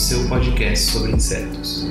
seu podcast sobre insetos.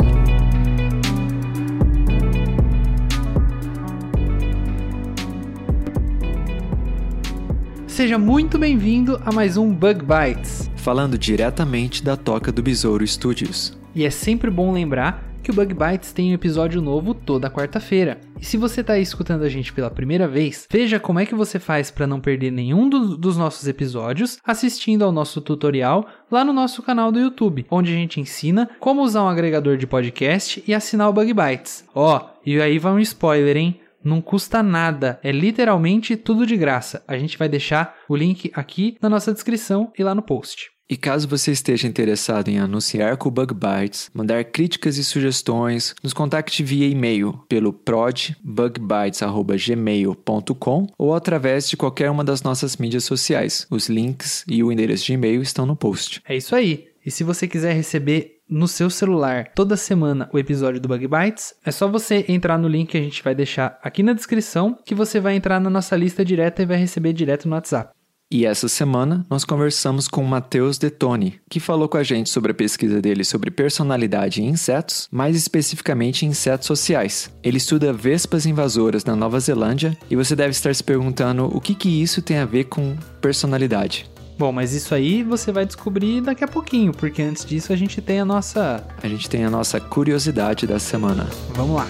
Seja muito bem-vindo a mais um Bug Bites. falando diretamente da Toca do Besouro Studios. E é sempre bom lembrar que o Bug Bites tem um episódio novo toda quarta-feira. E se você está escutando a gente pela primeira vez, veja como é que você faz para não perder nenhum do- dos nossos episódios assistindo ao nosso tutorial lá no nosso canal do YouTube, onde a gente ensina como usar um agregador de podcast e assinar o Bug Bites. Ó, e aí vai um spoiler, hein? Não custa nada, é literalmente tudo de graça. A gente vai deixar o link aqui na nossa descrição e lá no post. E caso você esteja interessado em anunciar com o Bug Bites, mandar críticas e sugestões, nos contacte via e-mail pelo prodbugbites.gmail.com ou através de qualquer uma das nossas mídias sociais. Os links e o endereço de e-mail estão no post. É isso aí. E se você quiser receber no seu celular toda semana o episódio do Bug Bites, é só você entrar no link que a gente vai deixar aqui na descrição, que você vai entrar na nossa lista direta e vai receber direto no WhatsApp. E essa semana nós conversamos com o Matheus Detoni, que falou com a gente sobre a pesquisa dele sobre personalidade em insetos, mais especificamente em insetos sociais. Ele estuda vespas invasoras na Nova Zelândia e você deve estar se perguntando o que, que isso tem a ver com personalidade. Bom, mas isso aí você vai descobrir daqui a pouquinho, porque antes disso a gente tem a nossa. A gente tem a nossa curiosidade da semana. Vamos lá.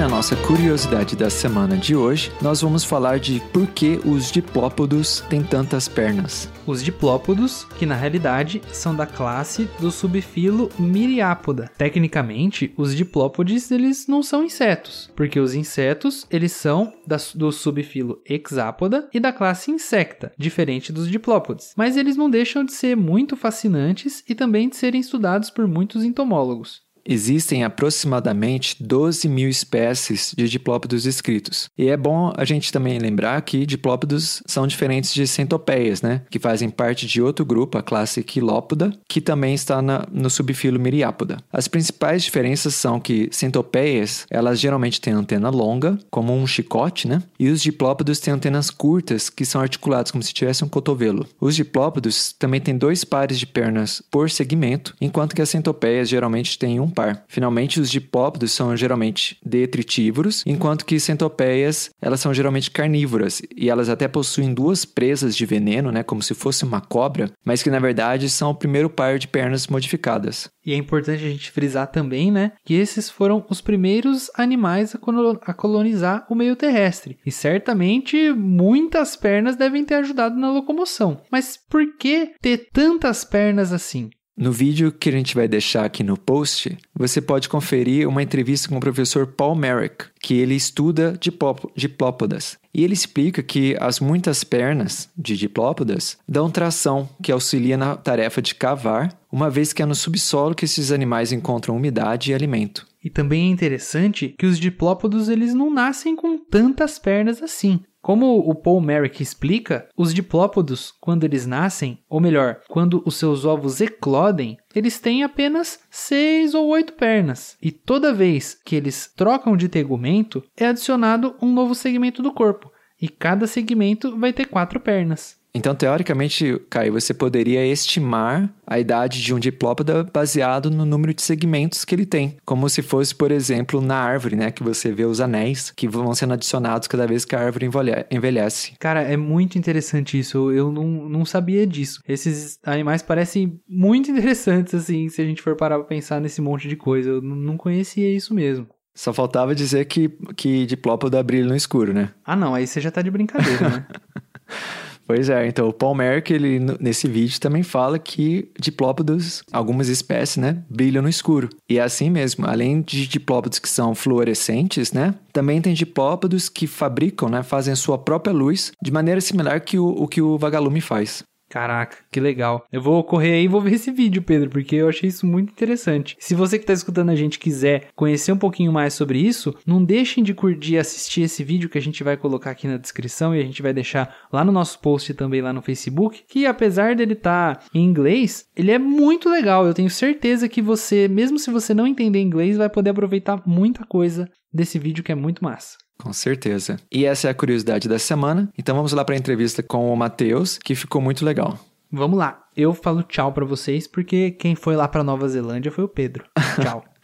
Na nossa curiosidade da semana de hoje, nós vamos falar de por que os diplópodos têm tantas pernas. Os diplópodos, que na realidade são da classe do subfilo Myriapoda. Tecnicamente, os diplópodes eles não são insetos, porque os insetos eles são do subfilo Hexapoda e da classe Insecta, diferente dos diplópodes. Mas eles não deixam de ser muito fascinantes e também de serem estudados por muitos entomólogos. Existem aproximadamente 12 mil espécies de diplópodos descritos. E é bom a gente também lembrar que diplópodos são diferentes de centopeias, né? Que fazem parte de outro grupo, a classe Quilópoda, que também está na- no subfilo Myriapoda. As principais diferenças são que centopeias, elas geralmente têm antena longa, como um chicote, né? E os diplópodos têm antenas curtas, que são articuladas como se tivesse um cotovelo. Os diplópodos também têm dois pares de pernas por segmento, enquanto que as centopeias geralmente têm um par. Finalmente, os diplópodos são geralmente detritívoros, enquanto que centopeias, elas são geralmente carnívoras e elas até possuem duas presas de veneno, né, como se fosse uma cobra, mas que na verdade são o primeiro par de pernas modificadas. E é importante a gente frisar também, né, que esses foram os primeiros animais a colonizar o meio terrestre. E certamente muitas pernas devem ter ajudado na locomoção. Mas por que ter tantas pernas assim? No vídeo que a gente vai deixar aqui no post, você pode conferir uma entrevista com o professor Paul Merrick, que ele estuda dipló- diplópodas. E ele explica que as muitas pernas de diplópodas dão tração, que auxilia na tarefa de cavar, uma vez que é no subsolo que esses animais encontram umidade e alimento. E também é interessante que os diplópodos eles não nascem com tantas pernas assim. Como o Paul Merrick explica, os diplópodos, quando eles nascem, ou melhor, quando os seus ovos eclodem, eles têm apenas seis ou oito pernas. E toda vez que eles trocam de tegumento, é adicionado um novo segmento do corpo. E cada segmento vai ter quatro pernas. Então, teoricamente, Caio, você poderia estimar a idade de um diplópoda baseado no número de segmentos que ele tem. Como se fosse, por exemplo, na árvore, né? Que você vê os anéis que vão sendo adicionados cada vez que a árvore envelhe- envelhece. Cara, é muito interessante isso. Eu não, não sabia disso. Esses animais parecem muito interessantes, assim, se a gente for parar pra pensar nesse monte de coisa. Eu não conhecia isso mesmo. Só faltava dizer que, que diplópoda brilha no escuro, né? Ah, não, aí você já tá de brincadeira, né? Pois é, então o Paul Merck, ele nesse vídeo também fala que diplópodos, algumas espécies, né, brilham no escuro. E é assim mesmo, além de diplópodos que são fluorescentes, né, também tem diplópodos que fabricam, né, fazem sua própria luz de maneira similar que o, o que o vagalume faz. Caraca, que legal. Eu vou correr aí e vou ver esse vídeo, Pedro, porque eu achei isso muito interessante. Se você que está escutando a gente quiser conhecer um pouquinho mais sobre isso, não deixem de curtir e assistir esse vídeo que a gente vai colocar aqui na descrição e a gente vai deixar lá no nosso post também lá no Facebook, que apesar dele estar em inglês, ele é muito legal. Eu tenho certeza que você, mesmo se você não entender inglês, vai poder aproveitar muita coisa desse vídeo que é muito massa. Com certeza. E essa é a curiosidade da semana. Então vamos lá para a entrevista com o Matheus, que ficou muito legal. Vamos lá. Eu falo tchau pra vocês porque quem foi lá pra Nova Zelândia foi o Pedro. Tchau.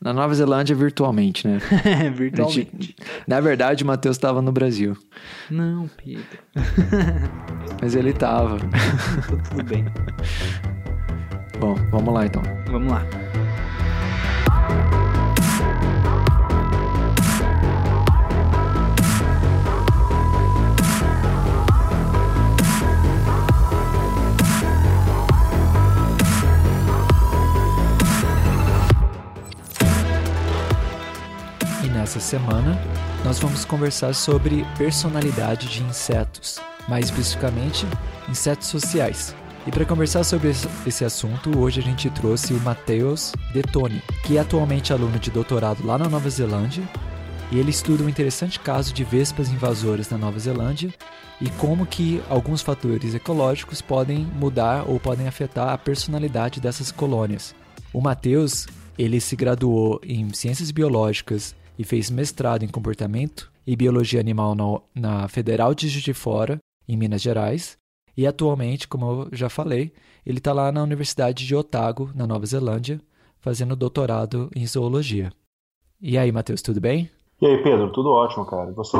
Na Nova Zelândia, virtualmente, né? Virtualmente. Na verdade, o Matheus estava no Brasil. Não, Pedro. Mas ele estava. Tudo bem. Bom, vamos lá então. Vamos lá. Nessa semana, nós vamos conversar sobre personalidade de insetos, mais especificamente, insetos sociais. E para conversar sobre esse- assunto, hoje a gente trouxe o Matheus Detoni, que é atualmente aluno de doutorado lá na Nova Zelândia, e ele estuda um interessante caso de vespas invasoras na Nova Zelândia e como que alguns fatores ecológicos podem mudar ou podem afetar a personalidade dessas colônias. O Matheus, ele se graduou em Ciências Biológicas e fez mestrado em Comportamento e Biologia Animal na, na Federal de Juiz de Fora, em Minas Gerais. E atualmente, como eu já falei, ele está lá na Universidade de Otago, na Nova Zelândia, fazendo doutorado em Zoologia. E aí, Matheus, tudo bem? E aí, Pedro, tudo ótimo, cara. E você?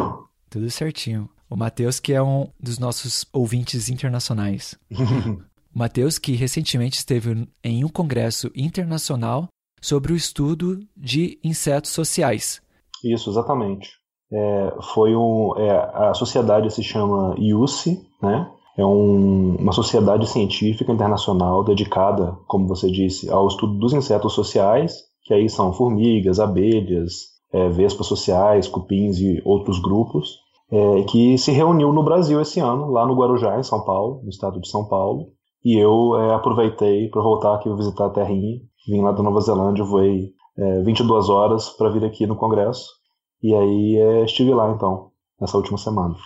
Tudo certinho. O Matheus, que é um dos nossos ouvintes internacionais. O Matheus, que recentemente esteve em um congresso internacional sobre o estudo de insetos sociais. Isso, exatamente. É, foi um, é, a sociedade se chama IUCI, né? É um- uma sociedade científica internacional dedicada, como você disse, ao estudo dos insetos sociais, que aí são formigas, abelhas, é, vespas sociais, cupins e outros grupos, é, que se reuniu no Brasil esse ano, lá no Guarujá, em São Paulo, no estado de São Paulo. E eu é, aproveitei para voltar aqui visitar a terrinha. Vim lá da Nova Zelândia, voei é, 22 horas para vir aqui no congresso. E aí é, estive lá então, nessa última semana.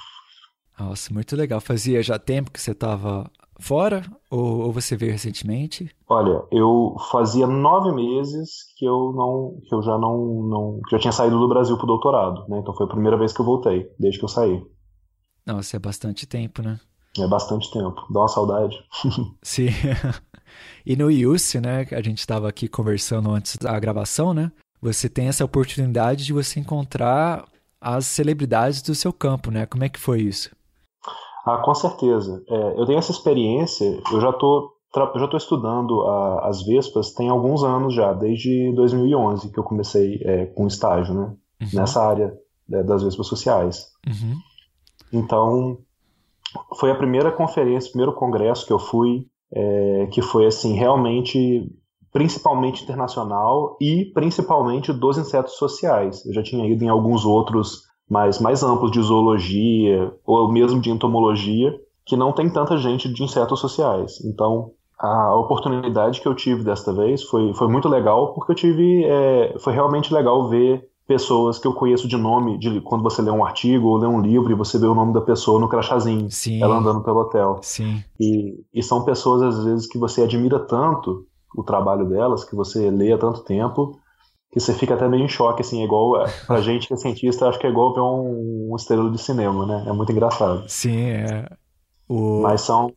Nossa, muito legal. Fazia já tempo que você estava fora ou, ou você veio recentemente? Olha, eu fazia nove meses que eu não, que eu já não, não, que eu tinha saído do Brasil pro doutorado, né? Então foi a primeira vez que eu voltei, desde que eu saí. Nossa, é bastante tempo, né? É bastante tempo, dá uma saudade. Sim. e no IUC, né, a gente estava aqui conversando antes da gravação, né? Você tem essa oportunidade de você encontrar as celebridades do seu campo, né? Como é que foi isso? Ah, com certeza. É, eu tenho essa experiência, eu já tô, eu já tô estudando a- as vespas tem alguns anos já, desde 2011 que eu comecei é, com estágio, né? Nessa área é, das vespas sociais. Uhum. Então, foi a primeira conferência, o primeiro congresso que eu fui, é, que foi assim, realmente, principalmente internacional e principalmente dos insetos sociais. Eu já tinha ido em alguns outros mais, mais amplos de zoologia ou mesmo de entomologia, que não tem tanta gente de insetos sociais. Então, a oportunidade que eu tive desta vez foi, foi muito legal, porque eu tive. é, foi realmente legal ver pessoas que eu conheço de nome, de quando você lê um artigo ou lê um livro e você vê o nome da pessoa no crachazinho, Sim. ela andando pelo hotel. Sim. E, e são pessoas, às vezes, que você admira tanto o trabalho delas, que você lê há tanto tempo, que você fica até meio em choque, assim, é igual, pra gente que é cientista, acho que é igual ver um, um estrela de cinema, né? É muito engraçado. Sim, é. O... Mas são...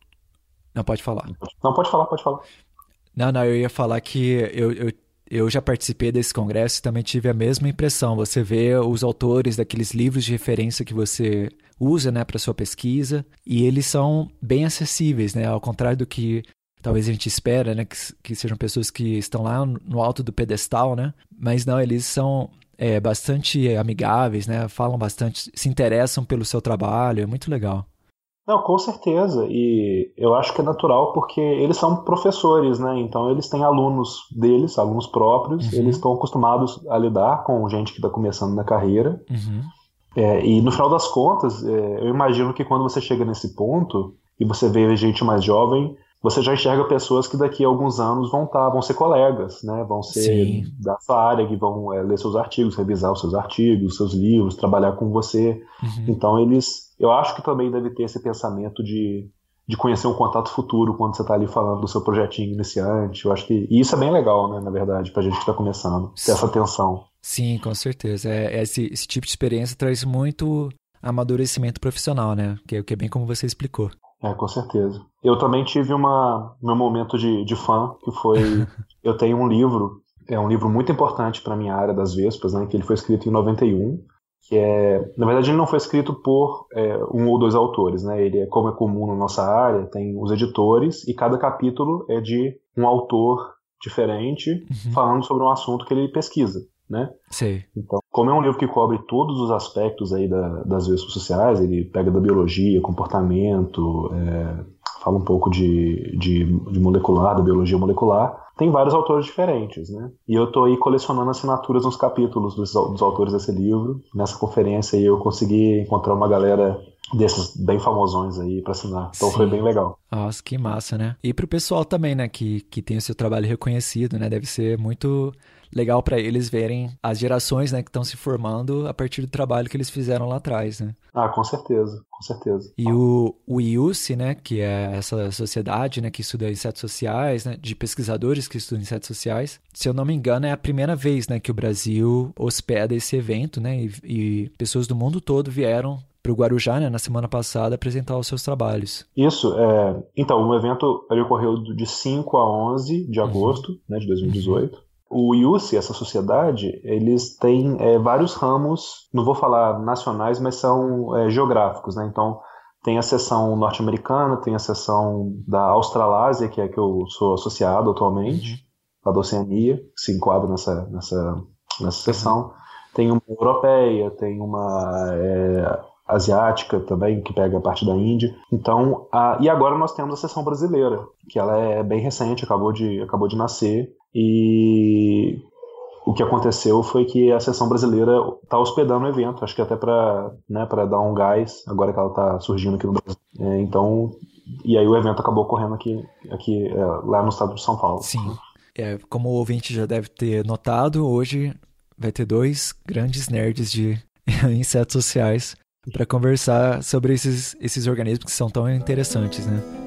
Não, pode falar. Não, pode falar, pode falar. Não, não, eu ia falar que eu, eu, eu já participei desse congresso e também tive a mesma impressão. Você vê os autores daqueles livros de referência que você usa, né, para sua pesquisa, e eles são bem acessíveis, né, ao contrário do que talvez a gente espera, né, que, que sejam pessoas que estão lá no alto do pedestal, né, mas não, eles são é, bastante amigáveis, né, falam bastante, se interessam pelo seu trabalho, é muito legal. Não, com certeza. E eu acho que é natural porque eles são professores, né? Então eles têm alunos deles, alunos próprios, Uhum. eles estão acostumados a lidar com gente que está começando na carreira. Uhum. É, e no final das contas, é, eu imagino que quando você chega nesse ponto e você vê gente mais jovem, você já enxerga pessoas que daqui a alguns anos vão tá, vão ser colegas, né? Vão ser Sim. da sua área, que vão é, ler seus artigos, revisar os seus artigos, seus livros, trabalhar com você. Uhum. Então eles, eu acho que também deve ter esse pensamento de, de conhecer um contato futuro quando você está ali falando do seu projetinho iniciante. Eu acho que e isso é bem legal, né? Na verdade, pra gente que está começando, ter essa atenção. Sim, com certeza. É, esse, esse tipo de experiência traz muito amadurecimento profissional, né? Que, é- que é bem como você explicou. É, com certeza. Eu também tive uma, meu momento de, de fã, que foi. eu tenho um livro, é um livro muito importante para minha área das Vespas, né? Que ele foi escrito em 91. Que é. Na verdade, ele não foi escrito por é, um ou dois autores, né? Ele é, como é comum na nossa área, tem os editores, e cada capítulo é de um autor diferente, Uhum. falando sobre um assunto que ele pesquisa, né? Sei. Então, como é um livro que cobre todos os aspectos aí da- das vespas sociais, ele pega da biologia, comportamento, é, fala um pouco de, de, de molecular, da biologia molecular, tem vários autores diferentes, né? E eu tô aí colecionando assinaturas nos capítulos dos, dos autores desse livro. Nessa conferência aí eu consegui encontrar uma galera desses bem famosões aí para assinar. Então foi Sim. bem legal. Nossa, que massa, né? E pro pessoal também, né, que, que tem o seu trabalho reconhecido, né? Deve ser muito legal para eles verem as gerações, né, que estão se formando a partir do trabalho que eles fizeram lá atrás, né? Ah, com certeza, com certeza. E o, o IUC, né, que é essa sociedade, né, que estuda insetos sociais, né, de pesquisadores que estudam insetos sociais, se eu não me engano, é a primeira vez, né, que o Brasil hospeda esse evento, né, e, e pessoas do mundo todo vieram para o Guarujá, né, na semana passada, apresentar os seus trabalhos. Isso, é, então, o evento ele ocorreu de 5 a 11 de agosto né, de 2018. O IUC, essa sociedade, eles têm é, vários ramos, não vou falar nacionais, mas são é, geográficos, né? Então, tem a seção norte-americana, tem a seção da Australásia, que é que eu sou associado atualmente, a da Oceania, que se enquadra nessa, nessa, nessa seção. Tem uma europeia, tem uma é, asiática também, que pega a parte da Índia. Então, a, e agora nós temos a seção brasileira, que ela é bem recente, acabou de, acabou de nascer. E o que aconteceu foi que a seção brasileira está hospedando o evento, acho que até para né, dar um gás, agora que ela está surgindo aqui no Brasil. É, então, e aí o evento acabou ocorrendo aqui, aqui é, lá no estado de São Paulo. Sim. É, como o ouvinte já deve ter notado, hoje vai ter dois grandes nerds de insetos sociais para conversar sobre esses, esses organismos que são tão interessantes, né?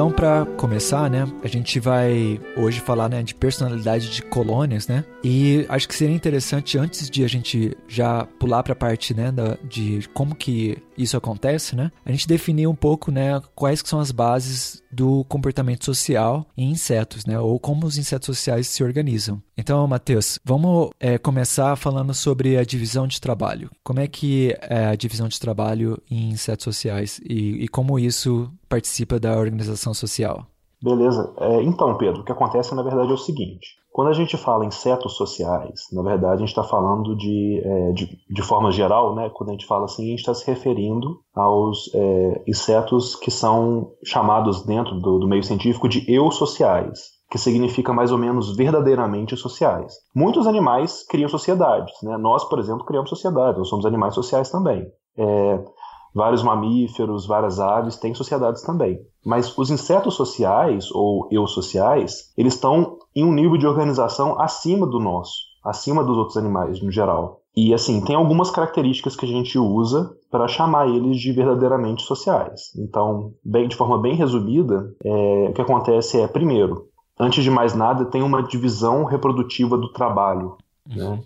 Então, para começar, né, a gente vai hoje falar, né, de personalidade de colônias, né? E acho que seria interessante antes de a gente já pular para a parte, né, da, de como que isso acontece, né? A gente definir um pouco, né, quais que são as bases do comportamento social em insetos, né, ou como os insetos sociais se organizam. Então, Matheus, vamos é, começar falando sobre a divisão de trabalho. Como é que é a divisão de trabalho em insetos sociais e, e como isso participa da organização social? Beleza. É, então, Pedro, o que acontece na verdade é o seguinte: quando a gente fala insetos sociais, na verdade a gente está falando de, é, de, de forma geral, né? Quando a gente fala assim, a gente está se referindo aos é, insetos que são chamados dentro do, do meio científico de eusociais, que significa mais ou menos verdadeiramente sociais. Muitos animais criam sociedades, né? Nós, por exemplo, criamos sociedades, nós somos animais sociais também. É, vários mamíferos, várias aves têm sociedades também. Mas os insetos sociais, ou eusociais, eles estão em um nível de organização acima do nosso, acima dos outros animais no geral. E assim, tem algumas características que a gente usa para chamar eles de verdadeiramente sociais. Então, bem, de forma bem resumida, é, o que acontece é, primeiro, antes de mais nada, tem uma divisão reprodutiva do trabalho. Né?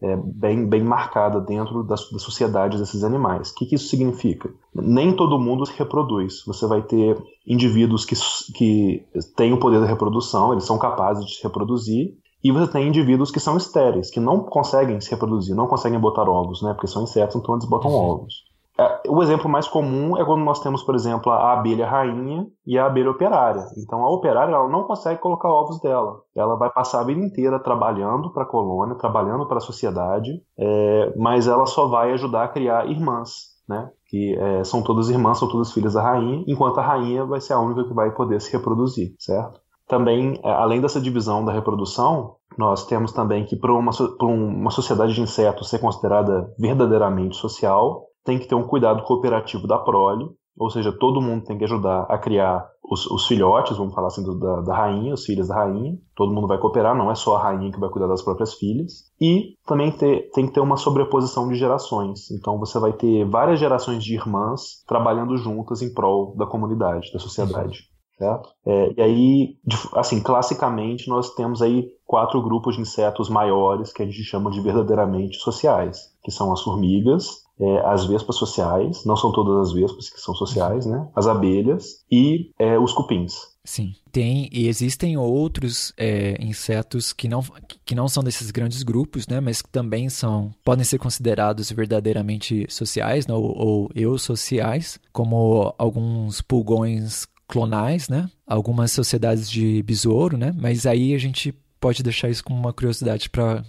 É, bem, bem marcada dentro das, das sociedades desses animais. O que, que isso significa? Nem todo mundo se reproduz. Você vai ter indivíduos que, que têm o poder da reprodução, eles são capazes de se reproduzir, e você tem indivíduos que são estéreis, que não conseguem se reproduzir, não conseguem botar ovos, né? Porque são insetos, então eles botam ovos. O é, o exemplo mais comum é quando nós temos, por exemplo, a abelha rainha e a abelha operária. Então, a operária ela não consegue colocar ovos dela. Ela vai passar a vida inteira trabalhando para a colônia, trabalhando para a sociedade, é, mas ela só vai ajudar a criar irmãs, né? Que é, são todas irmãs, são todas filhas da rainha, enquanto a rainha vai ser a única que vai poder se reproduzir, certo? Também, é, além dessa divisão da reprodução, nós temos também que para uma, uma sociedade de insetos ser considerada verdadeiramente social, tem que ter um cuidado cooperativo da prole, ou seja, todo mundo tem que ajudar a criar os, os filhotes, vamos falar assim, do, da, da, rainha, os filhos da rainha. Todo mundo vai cooperar, não é só a rainha que vai cuidar das próprias filhas. E também ter, tem que ter uma sobreposição de gerações. Então você vai ter várias gerações de irmãs trabalhando juntas em prol da comunidade, da sociedade. Certo? É, e aí, assim, classicamente, nós temos aí quatro grupos de insetos maiores que a gente chama de verdadeiramente sociais, que são as formigas, é, as vespas sociais, não são todas as vespas que são sociais, né? As abelhas e é, os cupins. Sim, tem e existem outros é, insetos que não, que não são desses grandes grupos, né? Mas que também são podem ser considerados verdadeiramente sociais, né? ou, ou eusociais, como alguns pulgões clonais, né? Algumas sociedades de besouro, né? Mas aí a gente pode deixar isso como uma curiosidade para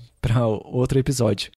outro episódio.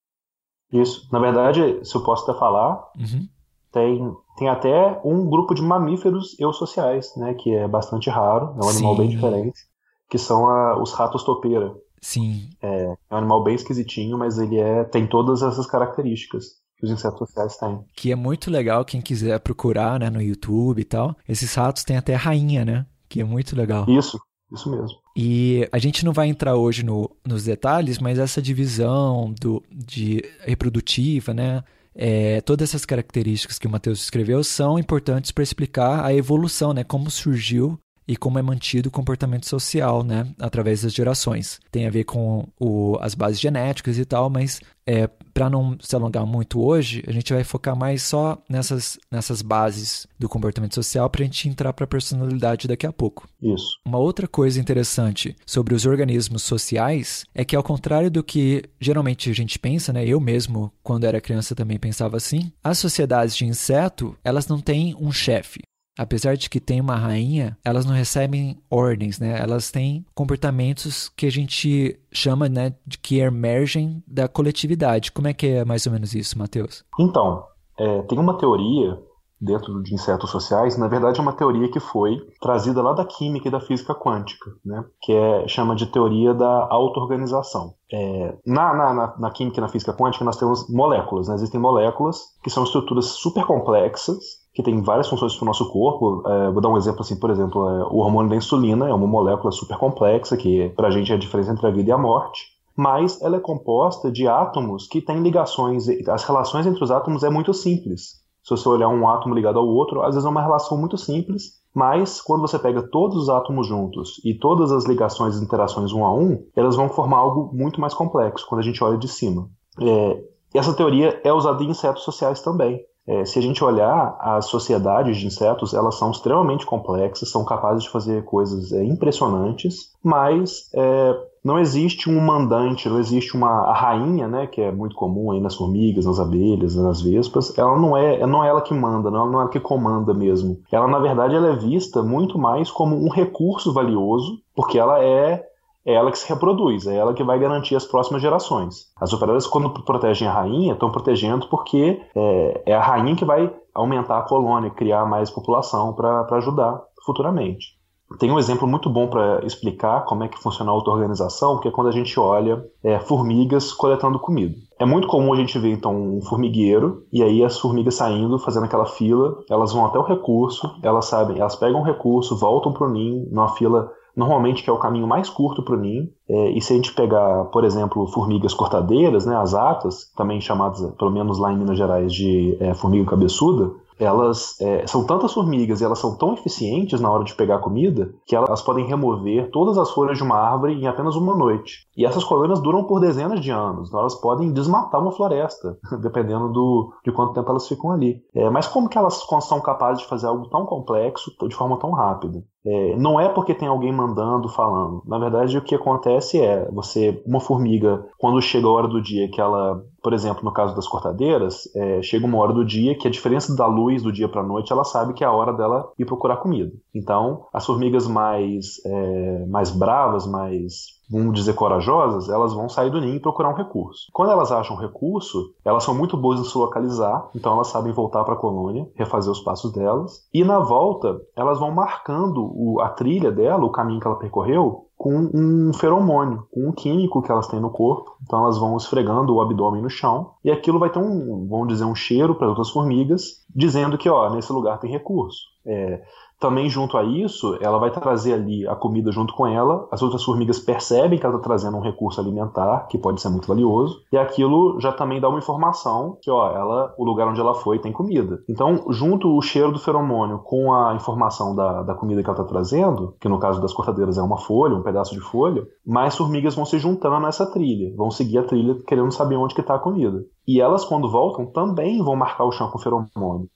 Isso. Na verdade, se eu posso até falar, uhum. tem, tem até um grupo de mamíferos eusociais, né? Que é bastante raro, é um animal bem diferente, que são a, os ratos topeira. Sim. É, é um animal bem esquisitinho, mas ele é, tem todas essas características que os insetos sociais têm. Que é muito legal quem quiser procurar, né, no YouTube e tal. Esses ratos têm até rainha, né? Que é muito legal. Isso, isso mesmo. E a gente não vai entrar hoje no, nos detalhes, mas essa divisão do, de reprodutiva, né? É, todas essas características que o Matheus escreveu são importantes para explicar a evolução, né? Como surgiu e como é mantido o comportamento social, né, através das gerações. Tem a ver com o, as bases genéticas e tal, mas é, para não se alongar muito hoje, a gente vai focar mais só nessas, nessas bases do comportamento social para a gente entrar para a personalidade daqui a pouco. Isso. Uma outra coisa interessante sobre os organismos sociais é que, ao contrário do que geralmente a gente pensa, né, eu mesmo, quando era criança, também pensava assim, as sociedades de inseto elas não têm um chefe apesar de que tem uma rainha, elas não recebem ordens, né? Elas têm comportamentos que a gente chama, né, de que emergem da coletividade. Como é que é mais ou menos isso, Matheus? Então, é, tem uma teoria dentro de insetos sociais, na verdade é uma teoria que foi trazida lá da química e da física quântica, né? que é, chama de teoria da auto-organização. É, na, na, na, química e na física quântica nós temos moléculas, né? existem moléculas que são estruturas super complexas que tem várias funções para o nosso corpo. É, vou dar um exemplo assim, por exemplo, é, o hormônio da insulina é uma molécula super complexa que para a gente é a diferença entre a vida e a morte, mas ela é composta de átomos que têm ligações, as relações entre os átomos é muito simples. Se você olhar um átomo ligado ao outro, às vezes é uma relação muito simples, mas quando você pega todos os átomos juntos e todas as ligações e interações um a um, elas vão formar algo muito mais complexo quando a gente olha de cima. É, essa teoria é usada em insetos sociais também. É, se a gente olhar as sociedades de insetos, elas são extremamente complexas, são capazes de fazer coisas é, impressionantes, mas é, não existe um mandante, não existe uma rainha, né, que é muito comum aí nas formigas, nas abelhas, nas vespas. Ela não é, não é ela que manda, não, não é ela que comanda mesmo. Ela na verdade ela é vista muito mais como um recurso valioso, porque ela é é ela que se reproduz, é ela que vai garantir as próximas gerações. As operárias, quando protegem a rainha, estão protegendo porque é, é, a rainha que vai aumentar a colônia, criar mais população para ajudar futuramente. Tem um exemplo muito bom para explicar como é que funciona a auto-organização, que é quando a gente olha é, formigas coletando comida. É muito comum a gente ver, então, um formigueiro, e aí as formigas saindo, fazendo aquela fila, elas vão até o recurso, elas sabem, elas pegam o recurso, voltam para o ninho, numa fila normalmente é o caminho mais curto para o ninho. É, e se a gente pegar, por exemplo, formigas cortadeiras, né, as atas, também chamadas, pelo menos lá em Minas Gerais, de é, formiga cabeçuda, elas é, são tantas formigas e elas são tão eficientes na hora de pegar comida que elas podem remover todas as folhas de uma árvore em apenas uma noite. E essas colônias duram por dezenas de anos, então elas podem desmatar uma floresta, dependendo do, de quanto tempo elas ficam ali. É, mas como que elas são capazes de fazer algo tão complexo de forma tão rápida? é, não é porque tem alguém mandando, falando. Na verdade, o que acontece é, você, uma formiga, quando chega a hora do dia que ela, por exemplo, no caso das cortadeiras, é, chega uma hora do dia que a diferença da luz do dia para a noite, ela sabe que é a hora dela ir procurar comida. Então, as formigas mais, é, mais bravas, mais vamos dizer, corajosas, elas vão sair do ninho e procurar um recurso. Quando elas acham um recurso, elas são muito boas em se localizar, então elas sabem voltar para a colônia, refazer os passos delas, e na volta, elas vão marcando o, a trilha dela, o caminho que ela percorreu, com um feromônio, com um químico que elas têm no corpo. Então elas vão esfregando o abdômen no chão e aquilo vai ter um, vamos dizer, um cheiro para outras formigas, dizendo que, ó, nesse lugar tem recurso. É, também, junto a isso, ela vai trazer ali a comida junto com ela. As outras formigas percebem que ela está trazendo um recurso alimentar, que pode ser muito valioso. E aquilo já também dá uma informação que, ó, ela, o lugar onde ela foi tem comida. Então, junto o cheiro do feromônio com a informação da, da comida que ela está trazendo, que no caso das cortadeiras é uma folha, um pedaço de folha, mais formigas vão se juntando nessa trilha. Vão seguir a trilha querendo saber onde está a comida. E elas, quando voltam, também vão marcar o chão com feromônio.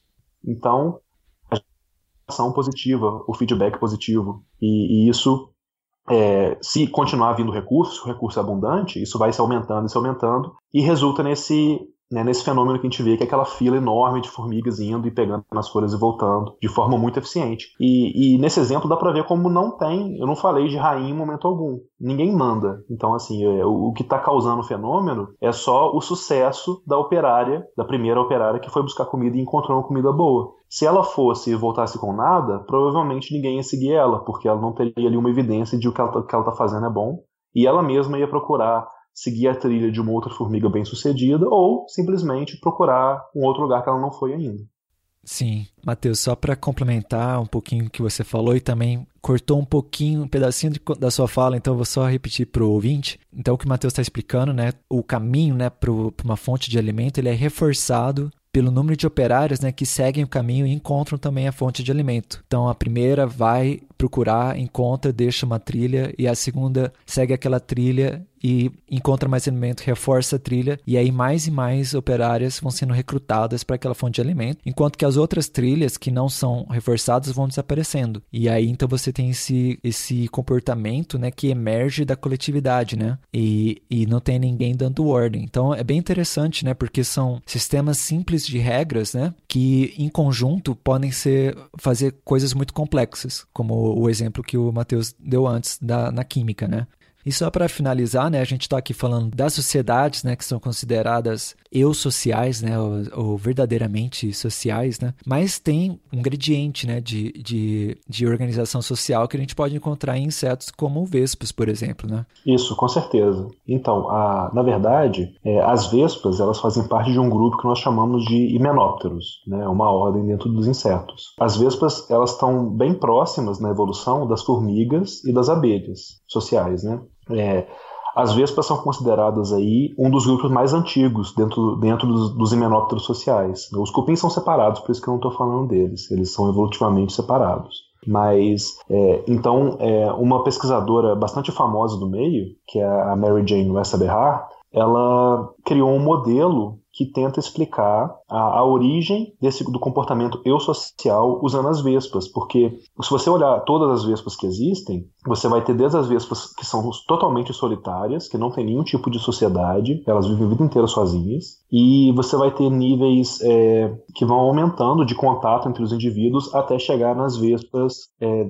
Então, ação positiva, o feedback positivo. E, e isso, é, se continuar vindo recurso, recurso abundante, isso vai se aumentando e se aumentando, e resulta nesse né, nesse fenômeno que a gente vê, que é aquela fila enorme de formigas indo e pegando nas folhas e voltando, de forma muito eficiente. E, e nesse exemplo dá para ver como não tem, eu não falei de rainha em momento algum. Ninguém manda. Então, assim, é, o, o, que está causando o fenômeno é só o sucesso da operária, da primeira operária que foi buscar comida e encontrou uma comida boa. Se ela fosse e voltasse com nada, provavelmente ninguém ia seguir ela, porque ela não teria ali uma evidência de o que ela está fazendo é bom. E ela mesma ia procurar seguir a trilha de uma outra formiga bem-sucedida ou simplesmente procurar um outro lugar que ela não foi ainda. Sim, Matheus, só para complementar um pouquinho o que você falou e também cortou um pouquinho, um pedacinho de, da sua fala, então eu vou só repetir para o ouvinte. Então, o que o Matheus está explicando, né, o caminho né, para uma fonte de alimento ele é reforçado pelo número de operários né, que seguem o caminho e encontram também a fonte de alimento. Então, a primeira vai procurar, encontra, deixa uma trilha, e a segunda segue aquela trilha e encontra mais alimento, reforça a trilha, e aí mais e mais operárias vão sendo recrutadas para aquela fonte de alimento, enquanto que as outras trilhas que não são reforçadas vão desaparecendo. E aí então você tem esse, esse comportamento né, que emerge da coletividade, né? E, e não tem ninguém dando ordem. Então é bem interessante, né? Porque são sistemas simples de regras, né? Que em conjunto podem ser fazer coisas muito complexas, como o, exemplo que o Matheus deu antes da, na química, né? E só para finalizar, né, a gente está aqui falando das sociedades, né, que são consideradas eu sociais, né, ou, ou, verdadeiramente sociais, né, mas tem um gradiente, né, de, de, de organização social que a gente pode encontrar em insetos como vespas, por exemplo, né? Isso, com certeza. Então, a, na verdade, é, as vespas elas fazem parte de um grupo que nós chamamos de himenópteros, né, uma ordem dentro dos insetos. As vespas elas estão bem próximas na evolução das formigas e das abelhas sociais, né? É, as vespas são consideradas aí um dos grupos mais antigos dentro, dentro dos, dos himenópteros sociais. Os cupins são separados, por isso que eu não estou falando deles. Eles são evolutivamente separados. Mas, é, então, é, uma pesquisadora bastante famosa do meio, que é a Mary Jane Westerberg, ela criou um modelo que tenta explicar a, a origem desse, do comportamento eu social usando as vespas, porque se você olhar todas as vespas que existem, você vai ter desde as vespas que são totalmente solitárias, que não tem nenhum tipo de sociedade, elas vivem a vida inteira sozinhas, e você vai ter níveis é, que vão aumentando de contato entre os indivíduos até chegar nas vespas é.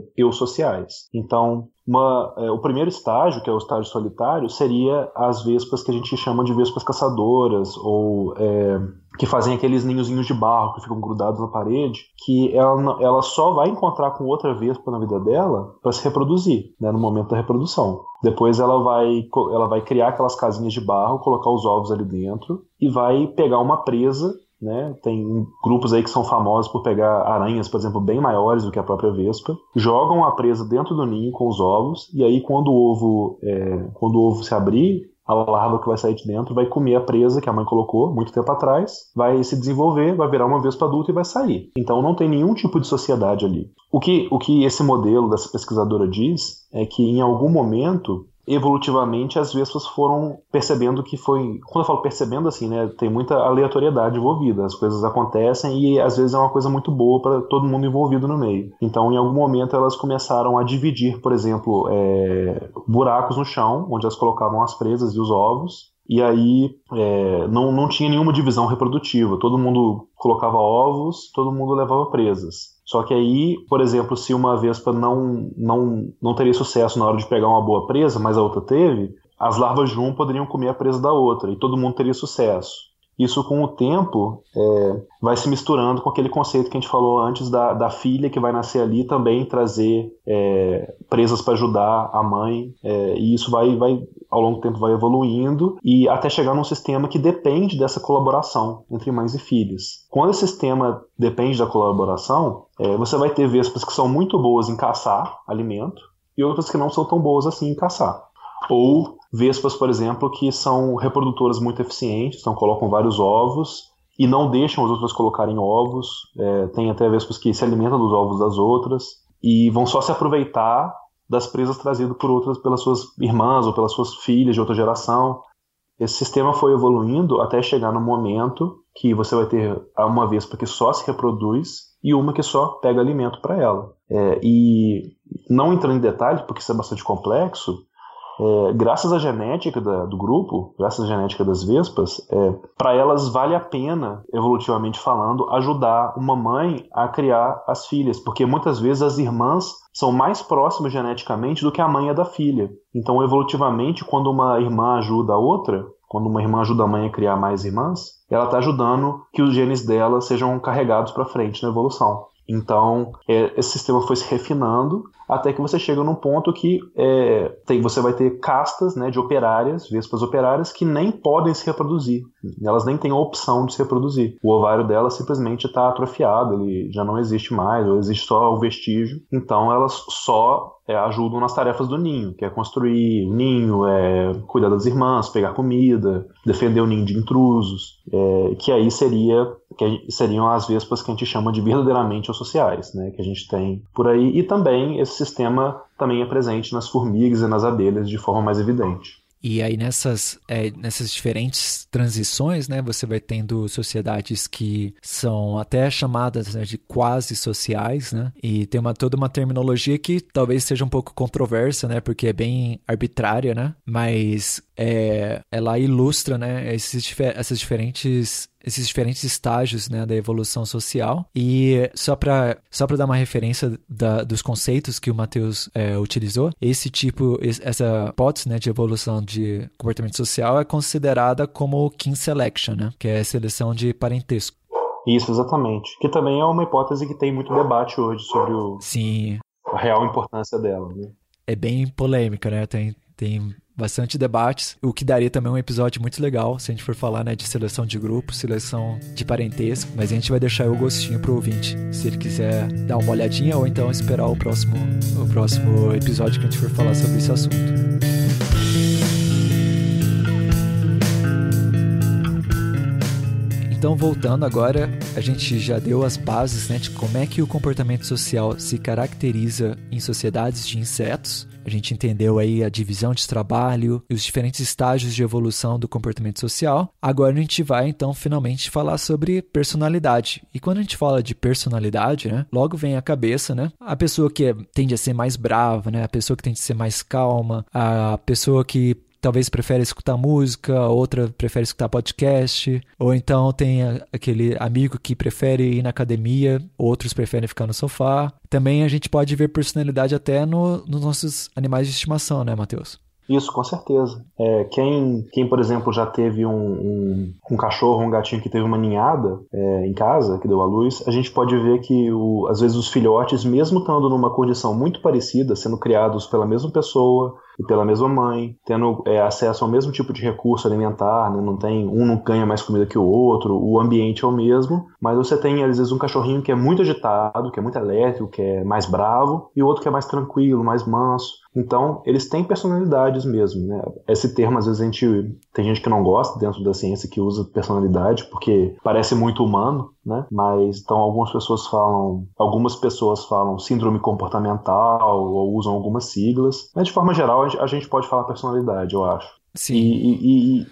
Então, uma, é, o primeiro estágio, que é o estágio solitário, seria as vespas que a gente chama de vespas caçadoras, ou é, que fazem aqueles ninhozinhos de barro que ficam grudados na parede, que ela, ela só vai encontrar com outra vespa na vida dela para se reproduzir, né, no momento da reprodução. Depois ela vai, ela vai criar aquelas casinhas de barro, colocar os ovos ali dentro e vai pegar uma presa né? Tem grupos aí que são famosos por pegar aranhas, por exemplo, bem maiores do que a própria vespa, jogam a presa dentro do ninho com os ovos, e aí quando o ovo, é, quando o ovo se abrir, a larva que vai sair de dentro vai comer a presa que a mãe colocou muito tempo atrás, vai se desenvolver, vai virar uma vespa adulta e vai sair. Então não tem nenhum tipo de sociedade ali. O que, o que esse modelo dessa pesquisadora diz é que em algum momento evolutivamente as vespas foram percebendo que foi. Quando eu falo percebendo assim, né? Tem muita aleatoriedade envolvida. As coisas acontecem e às vezes é uma coisa muito boa para todo mundo envolvido no meio. Então, em algum momento, elas começaram a dividir, por exemplo, é, buracos no chão, onde elas colocavam as presas e os ovos. E aí é, não, não tinha nenhuma divisão reprodutiva. Todo mundo colocava ovos, todo mundo levava presas. Só que aí, por exemplo, se uma vespa não, não, não teria sucesso na hora de pegar uma boa presa, mas a outra teve, as larvas de um poderiam comer a presa da outra e todo mundo teria sucesso. Isso, com o tempo, é, vai se misturando com aquele conceito que a gente falou antes da, da filha que vai nascer ali também trazer é, presas para ajudar a mãe. É, e isso vai, vai, ao longo do tempo, vai evoluindo e até chegar num sistema que depende dessa colaboração entre mães e filhas. Quando esse sistema depende da colaboração, é, você vai ter vespas que são muito boas em caçar alimento e outras que não são tão boas assim em caçar. Ou vespas, por exemplo, que são reprodutoras muito eficientes, então colocam vários ovos e não deixam as outras colocarem ovos. É, tem até vespas que se alimentam dos ovos das outras e vão só se aproveitar das presas trazidas por outras pelas suas irmãs ou pelas suas filhas de outra geração. Esse sistema foi evoluindo até chegar no momento que você vai ter uma vespa que só se reproduz e uma que só pega alimento para ela. É, e não entrando em detalhe, porque isso é bastante complexo, é, graças à genética da, do grupo, graças à genética das vespas, é, para elas vale a pena, evolutivamente falando, ajudar uma mãe a criar as filhas, porque muitas vezes as irmãs são mais próximas geneticamente do que a mãe é da filha. Então, evolutivamente, quando uma irmã ajuda a outra, quando uma irmã ajuda a mãe a criar mais irmãs, ela está ajudando que os genes dela sejam carregados para frente na evolução. Então, é, esse sistema foi se refinando até que você chega num ponto que é, tem, você vai ter castas né, de operárias, vespas operárias, que nem podem se reproduzir. Elas nem têm a opção de se reproduzir. O ovário dela simplesmente está atrofiado, ele já não existe mais, ou existe só o vestígio. Então elas só é, ajudam nas tarefas do ninho, que é construir o ninho, é, cuidar das irmãs, pegar comida, defender o ninho de intrusos, é, que aí seria que seriam as vespas que a gente chama de verdadeiramente sociais, né, que a gente tem por aí, e também esse sistema também é presente nas formigas e nas abelhas de forma mais evidente. E aí nessas, é, nessas diferentes transições, né, você vai tendo sociedades que são até chamadas né, de quase sociais, né, e tem uma, toda uma terminologia que talvez seja um pouco controversa, né, porque é bem arbitrária, né, mas é, ela ilustra, né, esses, essas diferentes esses diferentes estágios né, da evolução social. E só para só dar uma referência da, dos conceitos que o Matheus é, utilizou, esse tipo, essa hipótese né, de evolução de comportamento social é considerada como kin selection, né, que é a seleção de parentesco. Isso, exatamente. Que também é uma hipótese que tem muito debate hoje sobre o, Sim. a real importância dela. Né? É bem polêmica, né? Tem, tem bastante debates, o que daria também um episódio muito legal se a gente for falar né, de seleção de grupo, seleção de parentesco, mas a gente vai deixar o gostinho pro ouvinte, se ele quiser dar uma olhadinha ou então esperar o próximo, o próximo episódio que a gente for falar sobre esse assunto. Então, voltando agora, a gente já deu as bases né, de como é que o comportamento social se caracteriza em sociedades de insetos. A gente entendeu aí a divisão de trabalho e os diferentes estágios de evolução do comportamento social. Agora a gente vai então finalmente falar sobre personalidade. E quando a gente fala de personalidade, né, logo vem à cabeça, né, a pessoa que tende a ser mais brava, né, a pessoa que tende a ser mais calma, a pessoa que talvez prefere escutar música, outra prefere escutar podcast, ou então tem aquele amigo que prefere ir na academia, outros preferem ficar no sofá. Também a gente pode ver personalidade até no, nos nossos animais de estimação, né, Matheus? Isso, com certeza. É, quem, quem, por exemplo, já teve um, um, um cachorro, um gatinho que teve uma ninhada é, em casa, que deu à luz, a gente pode ver que, o, às vezes, os filhotes, mesmo estando numa condição muito parecida, sendo criados pela mesma pessoa, e pela mesma mãe, tendo é, acesso ao mesmo tipo de recurso alimentar, né? não tem um não ganha mais comida que o outro, o ambiente é o mesmo, mas você tem às vezes um cachorrinho que é muito agitado, que é muito elétrico, que é mais bravo, e o outro que é mais tranquilo, mais manso. Então, eles têm personalidades mesmo, né? Esse termo, às vezes, a gente tem gente que não gosta dentro da ciência que usa personalidade, porque parece muito humano, né? Mas então algumas pessoas falam, algumas pessoas falam síndrome comportamental ou usam algumas siglas. Mas de forma geral a gente pode falar personalidade, eu acho. Sim. E, e, e,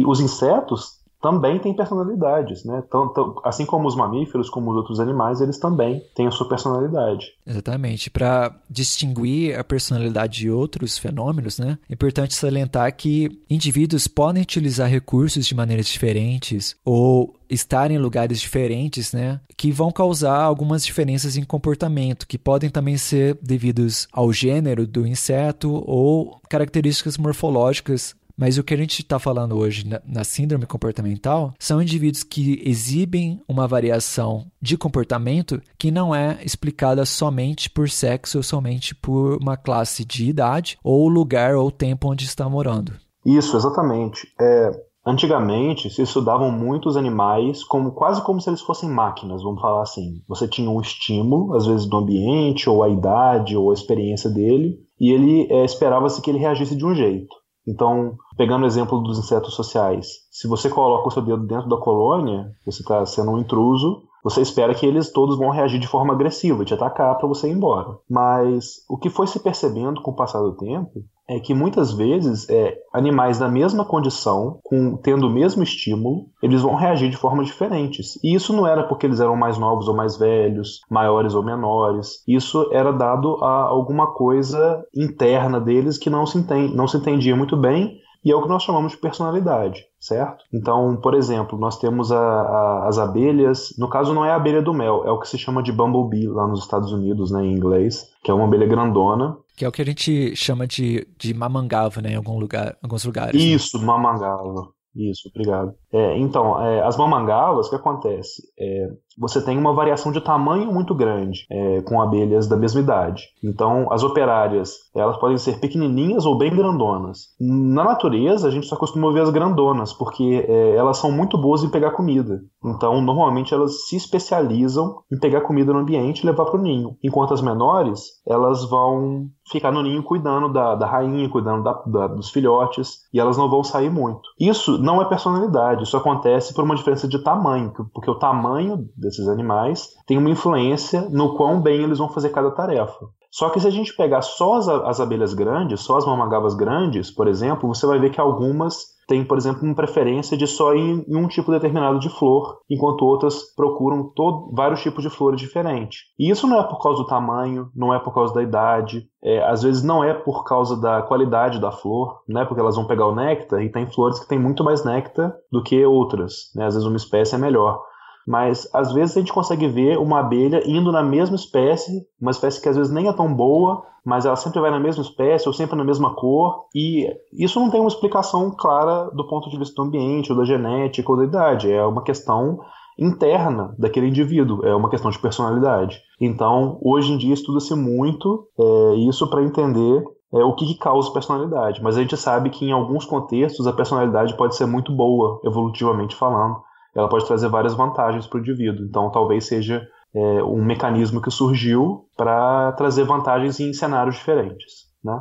e, os insetos também têm personalidades, né? Tanto, assim como os mamíferos, como os outros animais, eles também têm a sua personalidade. Exatamente. Para distinguir a personalidade de outros fenômenos, né? É importante salientar que indivíduos podem utilizar recursos de maneiras diferentes ou estar em lugares diferentes, né, que vão causar algumas diferenças em comportamento, que podem também ser devidos ao gênero do inseto ou características morfológicas mas o que a gente está falando hoje na, na, síndrome comportamental são indivíduos que exibem uma variação de comportamento que não é explicada somente por sexo ou somente por uma classe de idade ou lugar ou tempo onde está morando. Isso, exatamente. É, Antigamente se estudavam muitos animais como quase como se eles fossem máquinas, vamos falar assim. Você tinha um estímulo, às vezes do ambiente, ou a idade, ou a experiência dele, e ele é, esperava-se que ele reagisse de um jeito. Então, pegando o exemplo dos insetos sociais, se você coloca o seu dedo dentro da colônia, você está sendo um intruso, você espera que eles todos vão reagir de forma agressiva, te atacar para você ir embora. Mas o que foi se percebendo com o passar do tempo é que muitas vezes é, animais da mesma condição, com, tendo o mesmo estímulo, eles vão reagir de formas diferentes. E isso não era porque eles eram mais novos ou mais velhos, maiores ou menores. Isso era dado a alguma coisa interna deles que não se, entende, não se entendia muito bem e é o que nós chamamos de personalidade, certo? Então, por exemplo, nós temos a, a, as abelhas, no caso não é a abelha do mel, é o que se chama de bumblebee lá nos Estados Unidos, né, em inglês, que é uma abelha grandona, que é o que a gente chama de, de mamangava, né, em algum lugar, alguns lugares. Né? Isso, né? mamangava. Isso, obrigado. É, então, é, as mamangavas, o que acontece? É, você tem uma variação de tamanho muito grande é, com abelhas da mesma idade. Então, as operárias, elas podem ser pequenininhas ou bem grandonas. Na natureza, a gente só costuma ver as grandonas, porque é, elas são muito boas em pegar comida. Então, normalmente, elas se especializam em pegar comida no ambiente e levar para o ninho. Enquanto as menores, elas vão ficar no ninho cuidando da, da rainha, cuidando da, da, dos filhotes, e elas não vão sair muito. Isso não é personalidade, isso acontece por uma diferença de tamanho, porque o tamanho desses animais tem uma influência no quão bem eles vão fazer cada tarefa. Só que se a gente pegar só as, as abelhas grandes, só as mamagavas grandes, por exemplo, você vai ver que algumas têm, por exemplo, uma preferência de só ir em um tipo determinado de flor, enquanto outras procuram todo, vários tipos de flores diferentes. E isso não é por causa do tamanho, não é por causa da idade, é, às vezes não é por causa da qualidade da flor, né? Porque elas vão pegar o néctar e tem flores que têm muito mais néctar do que outras, né? Às vezes uma espécie é melhor mas às vezes a gente consegue ver uma abelha indo na mesma espécie, uma espécie que às vezes nem é tão boa, mas ela sempre vai na mesma espécie ou sempre na mesma cor, e isso não tem uma explicação clara do ponto de vista do ambiente, ou da genética, ou da idade, é uma questão interna daquele indivíduo, é uma questão de personalidade. Então, hoje em dia estuda-se muito é, isso para entender é, o que, que, causa personalidade, mas a gente sabe que em alguns contextos a personalidade pode ser muito boa, evolutivamente falando, ela pode trazer várias vantagens para o indivíduo. Então, talvez seja é, um mecanismo que surgiu para trazer vantagens em cenários diferentes, né?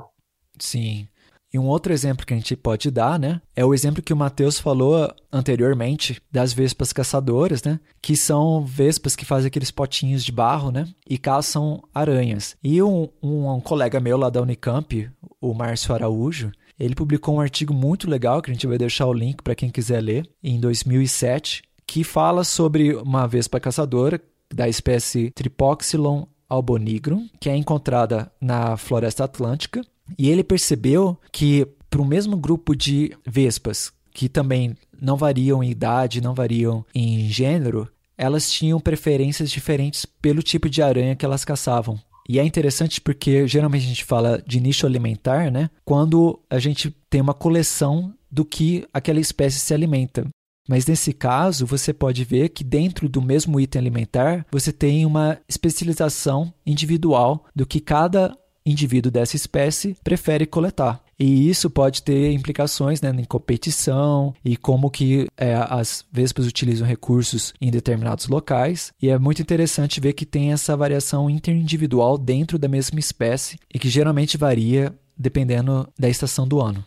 Sim. E um outro exemplo que a gente pode dar, né, é o exemplo que o Matheus falou anteriormente das vespas caçadoras, né, que são vespas que fazem aqueles potinhos de barro, né, e caçam aranhas. E um, um, um colega meu lá da Unicamp, o Márcio Araújo, ele publicou um artigo muito legal, que a gente vai deixar o link para quem quiser ler, em 2007, que fala sobre uma vespa caçadora da espécie Tripoxylon albonigrum, que é encontrada na floresta atlântica. E ele percebeu que para o mesmo grupo de vespas, que também não variam em idade, não variam em gênero, elas tinham preferências diferentes pelo tipo de aranha que elas caçavam. E é interessante porque geralmente a gente fala de nicho alimentar, né? Quando a gente tem uma coleção do que aquela espécie se alimenta. Mas nesse caso, você pode ver que dentro do mesmo item alimentar, você tem uma especialização individual do que cada indivíduo dessa espécie prefere coletar. E isso pode ter implicações né, em competição e como que é, as vespas utilizam recursos em determinados locais. E é muito interessante ver que tem essa variação interindividual dentro da mesma espécie e que geralmente varia dependendo da estação do ano.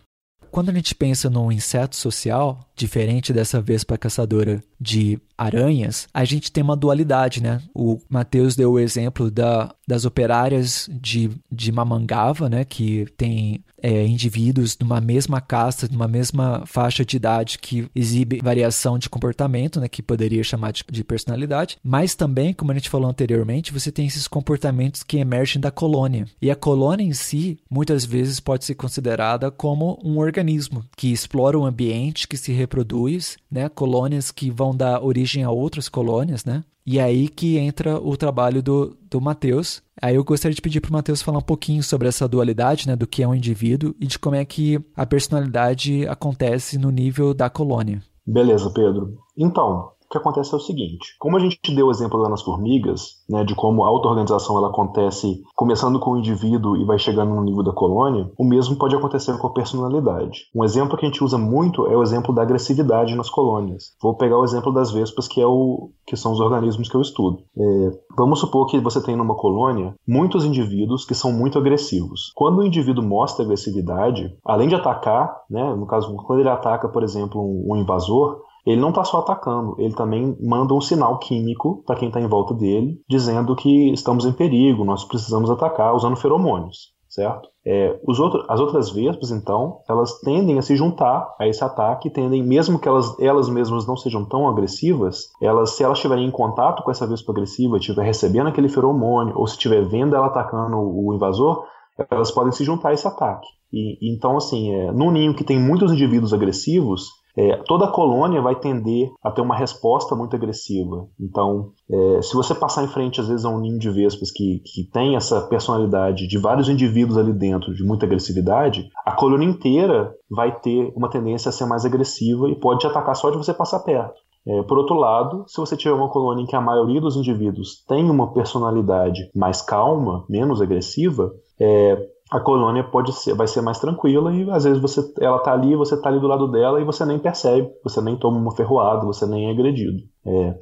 Quando a gente pensa num inseto social, diferente dessa vespa caçadora de aranhas, a gente tem uma dualidade, né? O Matheus deu o exemplo da, das operárias de, de Mamangava, né? Que tem é, indivíduos numa mesma casta, numa mesma faixa de idade que exibe variação de comportamento, né? Que poderia chamar de, de personalidade. Mas também, como a gente falou anteriormente, você tem esses comportamentos que emergem da colônia. E a colônia em si, muitas vezes, pode ser considerada como um organismo que explora o ambiente, que se reproduz, né? Colônias que vão dar origem a outras colônias, né? E é aí que entra o trabalho do, do Matheus. Aí eu gostaria de pedir para o Matheus falar um pouquinho sobre essa dualidade, né, do que é um indivíduo e de como é que a personalidade acontece no nível da colônia. Beleza, Pedro. Então, que acontece é o seguinte: como a gente deu o exemplo lá nas formigas, né, de como a auto-organização ela acontece começando com o indivíduo e vai chegando no nível da colônia, o mesmo pode acontecer com a personalidade. Um exemplo que a gente usa muito é o exemplo da agressividade nas colônias. Vou pegar o exemplo das vespas, que é o que são os organismos que eu estudo. É, vamos supor que você tem numa colônia muitos indivíduos que são muito agressivos. Quando o indivíduo mostra agressividade, além de atacar, né, no caso quando ele ataca, por exemplo, um, um invasor, ele não está só atacando, ele também manda um sinal químico para quem está em volta dele, dizendo que estamos em perigo, nós precisamos atacar, usando feromônios, certo? É, outros, as outras vespas, então, elas tendem a se juntar a esse ataque, tendem, mesmo que elas, elas mesmas não sejam tão agressivas, elas, se elas estiverem em contato com essa vespa agressiva, estiver recebendo aquele feromônio, ou se estiver vendo ela atacando o invasor, elas podem se juntar a esse ataque. E, então, assim, é, num ninho que tem muitos indivíduos agressivos, é, toda a colônia vai tender a ter uma resposta muito agressiva. Então, é, se você passar em frente, às vezes, a um ninho de vespas que, que tem essa personalidade de vários indivíduos ali dentro, de muita agressividade, a colônia inteira vai ter uma tendência a ser mais agressiva e pode te atacar só de você passar perto. É, por outro lado, se você tiver uma colônia em que a maioria dos indivíduos tem uma personalidade mais calma, menos agressiva, é, a colônia pode ser, vai ser mais tranquila e às vezes você, ela tá ali, você tá ali do lado dela e você nem percebe, você nem toma uma ferroada, você nem é agredido. É,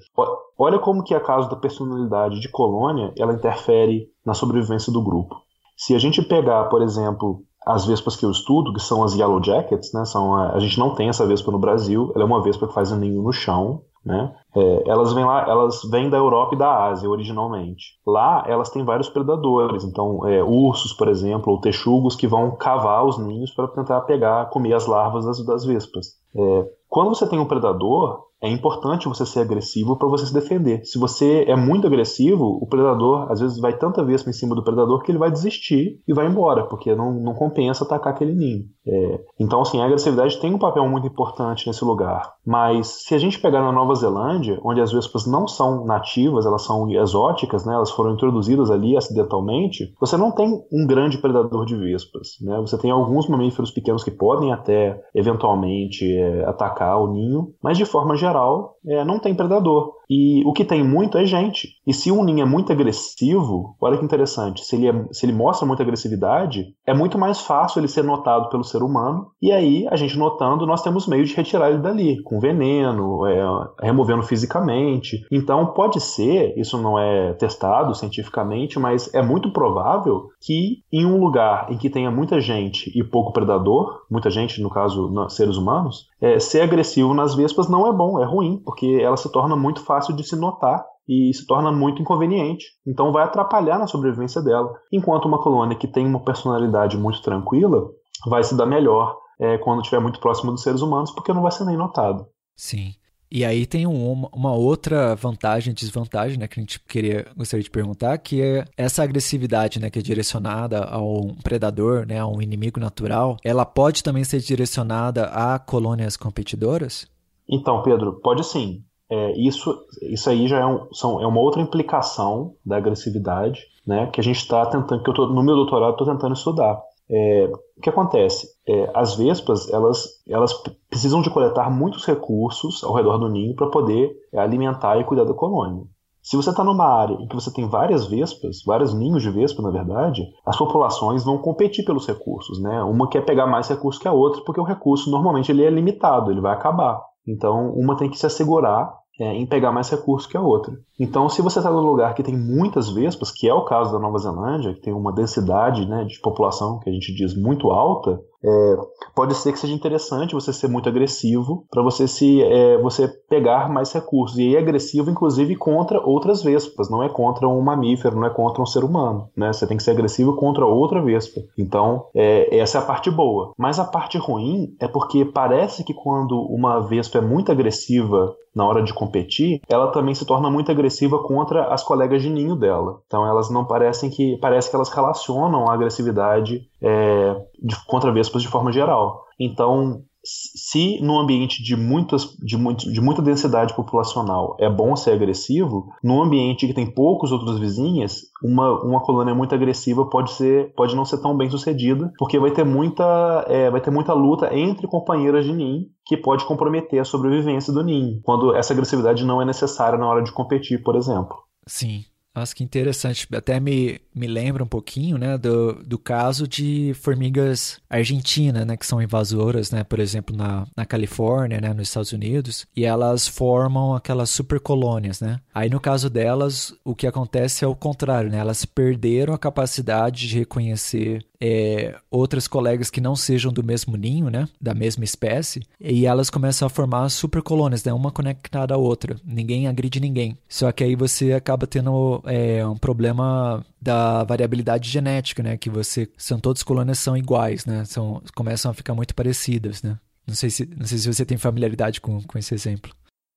olha como que a causa da personalidade de colônia, ela interfere na sobrevivência do grupo. Se a gente pegar, por exemplo, as vespas que eu estudo, que são as Yellow Jackets, né, são a, a gente não tem essa vespa no Brasil, ela é uma vespa que faz um ninho no chão, né? É, elas vêm lá, elas vêm da Europa e da Ásia originalmente. Lá elas têm vários predadores, então é, ursos, por exemplo, ou texugos que vão cavar os ninhos para tentar pegar, comer as larvas das, das vespas. É, quando você tem um predador, é importante você ser agressivo para você se defender. Se você é muito agressivo, o predador às vezes vai tanta vez em cima do predador que ele vai desistir e vai embora, porque não, não compensa atacar aquele ninho. É, então, assim, a agressividade tem um papel muito importante nesse lugar. Mas se a gente pegar na Nova Zelândia, onde as vespas não são nativas, elas são exóticas, né, elas foram introduzidas ali acidentalmente, você não tem um grande predador de vespas. Né? Você tem alguns mamíferos pequenos que podem até, eventualmente, é, atacar o ninho, mas de forma geral, geral, é, não tem predador. E o que tem muito é gente. E se um ninho é muito agressivo, olha que interessante, se ele, é, se ele mostra muita agressividade, é muito mais fácil ele ser notado pelo ser humano. E aí, a gente notando, nós temos meio de retirar ele dali, com veneno, é, removendo fisicamente. Então, pode ser, isso não é testado cientificamente, mas é muito provável que em um lugar em que tenha muita gente e pouco predador, muita gente, no caso, seres humanos, é, ser agressivo nas vespas não é bom, é ruim, porque ela se torna muito fácil de se notar e se torna muito inconveniente. Então vai atrapalhar na sobrevivência dela. Enquanto uma colônia que tem uma personalidade muito tranquila vai se dar melhor é, quando estiver muito próximo dos seres humanos, porque não vai ser nem notado. Sim. E aí tem um, uma outra vantagem e desvantagem, né, que a gente queria gostaria de perguntar, que é essa agressividade, né, que é direcionada a um predador, né, a um inimigo natural, ela pode também ser direcionada a colônias competidoras? Então, Pedro, pode sim. É, isso, isso aí já é, um, são, é uma outra implicação da agressividade, né, que a gente está tentando, que eu tô, no meu doutorado estou tentando estudar. É, o que acontece? É, as vespas elas, elas precisam de coletar muitos recursos ao redor do ninho para poder alimentar e cuidar da colônia. Se você está numa área em que você tem várias vespas, vários ninhos de vespa, na verdade, as populações vão competir pelos recursos, né? Uma quer pegar mais recursos que a outra, porque o recurso normalmente ele é limitado, ele vai acabar. Então, uma tem que se assegurar é, em pegar mais recursos que a outra. Então, se você está num lugar que tem muitas vespas, que é o caso da Nova Zelândia, que tem uma densidade né, de população que a gente diz muito alta, É, pode ser que seja interessante você ser muito agressivo para você se é, você pegar mais recursos. E é agressivo, inclusive, contra outras vespas, não é contra um mamífero, não é contra um ser humano. Né? Você tem que ser agressivo contra outra vespa. Então, é, essa é a parte boa. Mas a parte ruim é porque parece que quando uma vespa é muito agressiva na hora de competir, ela também se torna muito agressiva contra as colegas de ninho dela. Então elas não parecem que parece que elas relacionam a agressividade é, de, contra vespas de forma geral. Então se no ambiente de, muitas, de, muito, de muita densidade populacional é bom ser agressivo, no ambiente que tem poucos outros vizinhos, uma, uma colônia muito agressiva pode, ser, pode não ser tão bem sucedida, porque vai ter muita, é, vai ter muita luta entre companheiras de ninho que pode comprometer a sobrevivência do ninho, quando essa agressividade não é necessária na hora de competir, por exemplo. Sim, nossa, que interessante. Até me, me lembra um pouquinho, né, do, do caso de formigas argentinas, né, que são invasoras, né, por exemplo, na, na Califórnia, né, nos Estados Unidos, e elas formam aquelas supercolônias, né. Aí, no caso delas, o que acontece é o contrário, né, elas perderam a capacidade de reconhecer é, outras colegas que não sejam do mesmo ninho, né, da mesma espécie, e elas começam a formar super colônias, né, uma conectada à outra. Ninguém agride ninguém. Só que aí você acaba tendo é, um problema da variabilidade genética, né, que você são todas colônias são iguais, né, são começam a ficar muito parecidas, né. Não sei se não sei se você tem familiaridade com, com esse exemplo.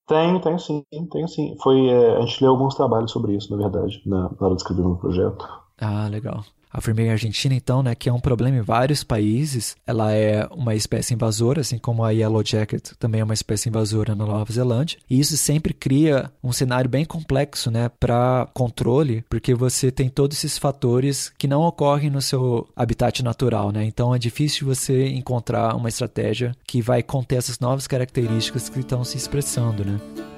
Tenho, tenho sim, tenho sim. Foi, é, a gente leu alguns trabalhos sobre isso, na verdade, na, na hora de escrever o meu projeto. Ah, legal. A formiga argentina, então, né, que é um problema em vários países, ela é uma espécie invasora, assim como a Yellow Jacket também é uma espécie invasora na Nova Zelândia. E isso sempre cria um cenário bem complexo, né, para controle, porque você tem todos esses fatores que não ocorrem no seu habitat natural, né? Então é difícil você encontrar uma estratégia que vai conter essas novas características que estão se expressando, né?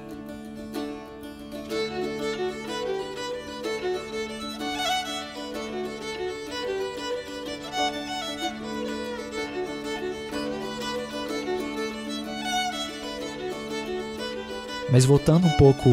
Mas voltando um pouco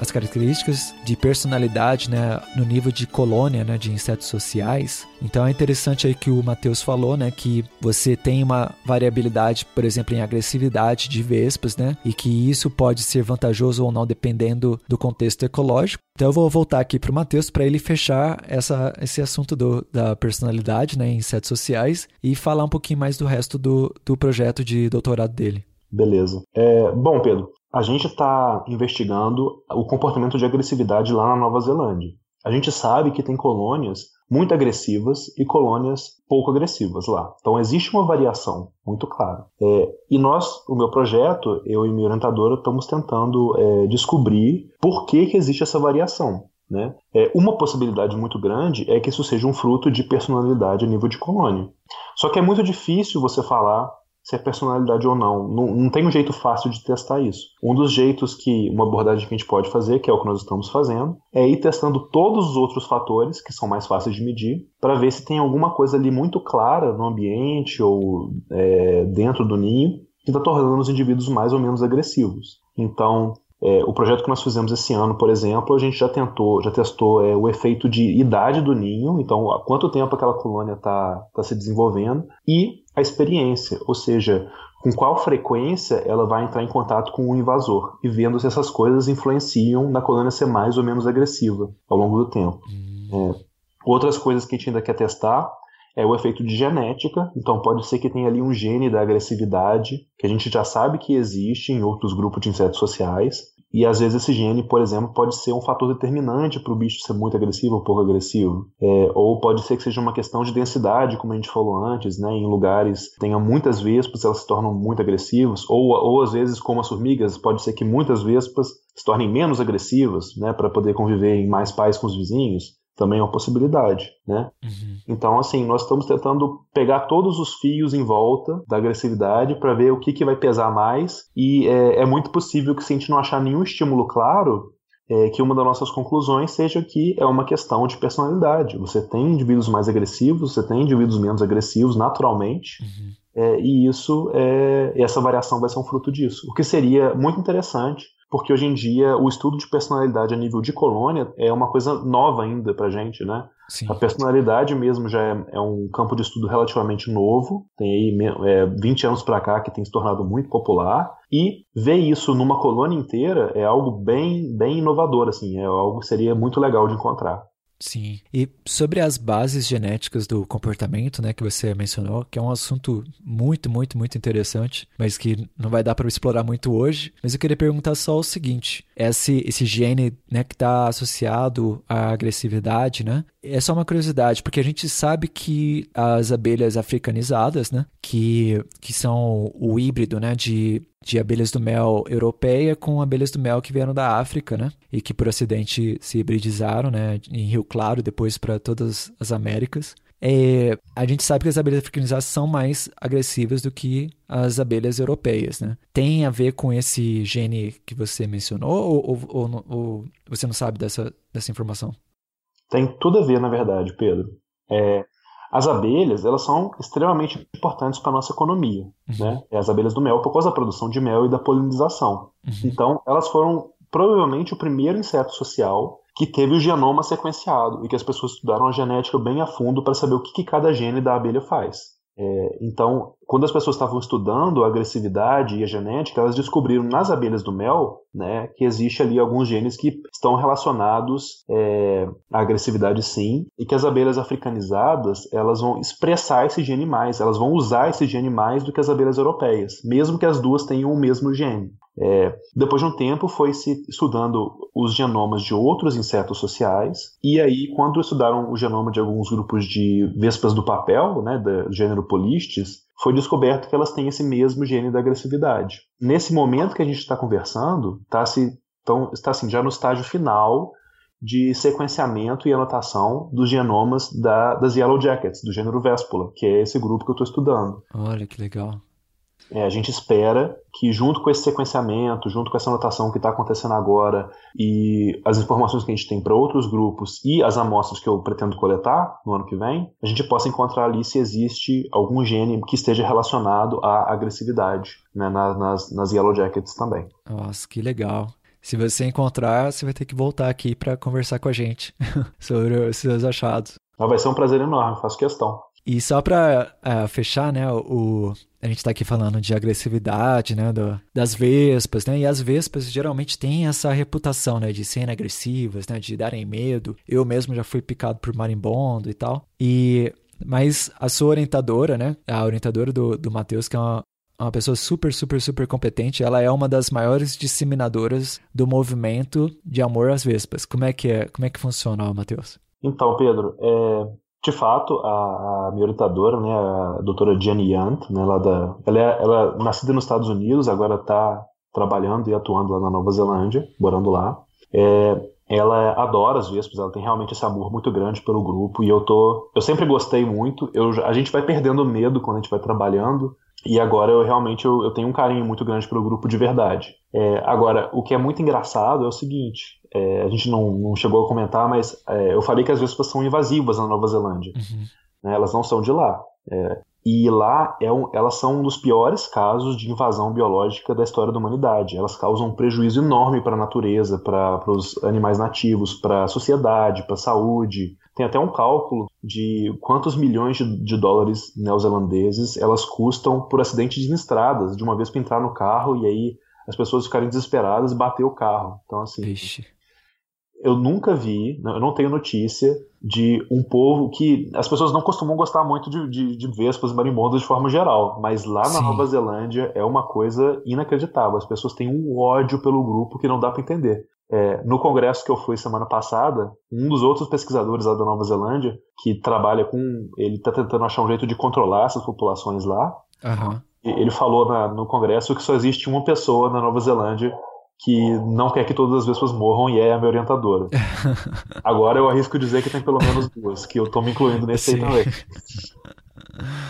às características de personalidade, né, no nível de colônia, né, de insetos sociais. Então é interessante aí que o Matheus falou, né, que você tem uma variabilidade, por exemplo, em agressividade de vespas, né, e que isso pode ser vantajoso ou não dependendo do contexto ecológico. Então eu vou voltar aqui para o Matheus para ele fechar essa, esse assunto do, da personalidade, né, em insetos sociais e falar um pouquinho mais do resto do, do projeto de doutorado dele. Beleza. É, bom, Pedro, a gente está investigando o comportamento de agressividade lá na Nova Zelândia. A gente sabe que tem colônias muito agressivas e colônias pouco agressivas lá. Então existe uma variação muito clara. É, e nós, o meu projeto, eu e minha orientadora, estamos tentando é, descobrir por que, que existe essa variação. Né? É, uma possibilidade muito grande é que isso seja um fruto de personalidade a nível de colônia. Só que é muito difícil você falar se é personalidade ou não. não. Não tem um jeito fácil de testar isso. Um dos jeitos que uma abordagem que a gente pode fazer, que é o que nós estamos fazendo, é ir testando todos os outros fatores que são mais fáceis de medir, para ver se tem alguma coisa ali muito clara no ambiente ou é, dentro do ninho que está tornando os indivíduos mais ou menos agressivos. Então, é, o projeto que nós fizemos esse ano, por exemplo, a gente já tentou, já testou é, o efeito de idade do ninho, então há quanto tempo aquela colônia está tá se desenvolvendo, e a experiência, ou seja, com qual frequência ela vai entrar em contato com o invasor, e vendo se essas coisas influenciam na colônia ser mais ou menos agressiva ao longo do tempo. Hum. É, outras coisas que a gente ainda quer testar é o efeito de genética, então pode ser que tenha ali um gene da agressividade, que a gente já sabe que existe em outros grupos de insetos sociais, e às vezes esse gene, por exemplo, pode ser um fator determinante para o bicho ser muito agressivo ou pouco agressivo. É, ou pode ser que seja uma questão de densidade, como a gente falou antes, né? Em lugares tenha muitas vespas, elas se tornam muito agressivas. Ou, ou às vezes, como as formigas, pode ser que muitas vespas se tornem menos agressivas, né? Para poder conviver em mais paz com os vizinhos também é uma possibilidade, né? Uhum. Então, assim, nós estamos tentando pegar todos os fios em volta da agressividade para ver o que, que vai pesar mais e é, é, muito possível que se a gente não achar nenhum estímulo claro, é, que uma das nossas conclusões seja que é uma questão de personalidade. Você tem indivíduos mais agressivos, você tem indivíduos menos agressivos naturalmente. Uhum. É, e isso, é, essa variação vai ser um fruto disso. O que seria muito interessante porque hoje em dia o estudo de personalidade a nível de colônia é uma coisa nova ainda pra gente, né? Sim. A personalidade mesmo já é, é, um campo de estudo relativamente novo, tem aí é, 20 anos para cá que tem se tornado muito popular, e ver isso numa colônia inteira é algo bem, bem inovador, assim, é algo que seria muito legal de encontrar. Sim. E sobre as bases genéticas do comportamento, né, que você mencionou, que é um assunto muito, muito, muito interessante, mas que não vai dar para explorar muito hoje. Mas eu queria perguntar só o seguinte: esse, esse gene, né, que está associado à agressividade, né, é só uma curiosidade, porque a gente sabe que as abelhas africanizadas, né, que, que são o híbrido, né, de, de abelhas do mel europeia com abelhas do mel que vieram da África, né, e que por acidente se hibridizaram, né, em Rio Claro, depois para todas as Américas. É, a gente sabe que as abelhas africanizadas são mais agressivas do que as abelhas europeias, né? Tem a ver com esse gene que você mencionou ou, ou, ou, ou você não sabe dessa, dessa informação? Tem tudo a ver, na verdade, Pedro. É, as abelhas, elas são extremamente importantes para a nossa economia, uhum. né? É as abelhas do mel por causa da produção de mel e da polinização. Uhum. Então, elas foram provavelmente o primeiro inseto social que teve o genoma sequenciado e que as pessoas estudaram a genética bem a fundo para saber o que, que cada gene da abelha faz. É, então, quando as pessoas estavam estudando a agressividade e a genética, elas descobriram nas abelhas do mel né, que existe ali alguns genes que estão relacionados é, à agressividade sim, e que as abelhas africanizadas elas vão expressar esse gene mais, elas vão usar esse gene mais do que as abelhas europeias, mesmo que as duas tenham o mesmo gene. É, depois de um tempo, foi se estudando os genomas de outros insetos sociais, e aí, quando estudaram o genoma de alguns grupos de vespas do papel, né, do gênero Polistes, foi descoberto que elas têm esse mesmo gene da agressividade. Nesse momento que a gente está conversando, tá se, então, está assim, já no estágio final de sequenciamento e anotação dos genomas da, das Yellow Jackets, do gênero Vespula, que é esse grupo que eu estou estudando. Olha que legal. É, a gente espera que, junto com esse sequenciamento, junto com essa anotação que está acontecendo agora e as informações que a gente tem para outros grupos e as amostras que eu pretendo coletar no ano que vem, a gente possa encontrar ali se existe algum gene que esteja relacionado à agressividade né, nas, nas Yellow Jackets também. Nossa, que legal. Se você encontrar, você vai ter que voltar aqui para conversar com a gente sobre os seus achados. Vai ser um prazer enorme, faço questão. E só para uh, é, fechar, né, o, a gente está aqui falando de agressividade, né, do, das vespas, né, e as vespas geralmente têm essa reputação, né, de serem agressivas, né, de darem medo. Eu mesmo já fui picado por marimbondo e tal. E mas a sua orientadora, né, a orientadora do, do Matheus, que é uma, uma pessoa super, super, super competente. Ela é uma das maiores disseminadoras do movimento de amor às vespas. Como é que é? Como é que funciona, Matheus? Então, Pedro, é, de fato, a, a minha orientadora, né, a doutora Jenny Yant, né, lá da, ela, é, ela é nascida nos Estados Unidos, agora está trabalhando e atuando lá na Nova Zelândia, morando lá. É, ela adora as Vespas, ela tem realmente esse amor muito grande pelo grupo e eu tô, eu sempre gostei muito. Eu, a gente vai perdendo medo quando a gente vai trabalhando e agora eu realmente eu, eu tenho um carinho muito grande pelo grupo de verdade. É, agora, o que é muito engraçado é o seguinte: é, a gente não, não, chegou a comentar, mas é, eu falei que as vespas são invasivas na Nova Zelândia. Uhum. Né, elas não são de lá. É, e lá é um, elas são um dos piores casos de invasão biológica da história da humanidade. Elas causam um prejuízo enorme para a natureza, para os animais nativos, para a sociedade, para a saúde. Tem até um cálculo de quantos milhões de, de, dólares neozelandeses elas custam por acidentes de estradas, de uma vez para entrar no carro e aí as pessoas ficarem desesperadas e bater o carro. Então, assim. Vixe eu nunca vi, eu não tenho notícia de um povo que as pessoas não costumam gostar muito de, de, de vespas marimbondas de forma geral, mas lá na Sim. Nova Zelândia é uma coisa inacreditável. As pessoas têm um ódio pelo grupo que não dá para entender. É, no congresso que eu fui semana passada, um dos outros pesquisadores lá da Nova Zelândia, que trabalha com. Ele está tentando achar um jeito de controlar essas populações lá. Uhum. Ele falou na, no congresso que só existe uma pessoa na Nova Zelândia que não quer que todas as vespas morram e é a minha orientadora. Agora eu arrisco dizer que tem pelo menos duas, que eu tô me incluindo nesse Sim. aí também.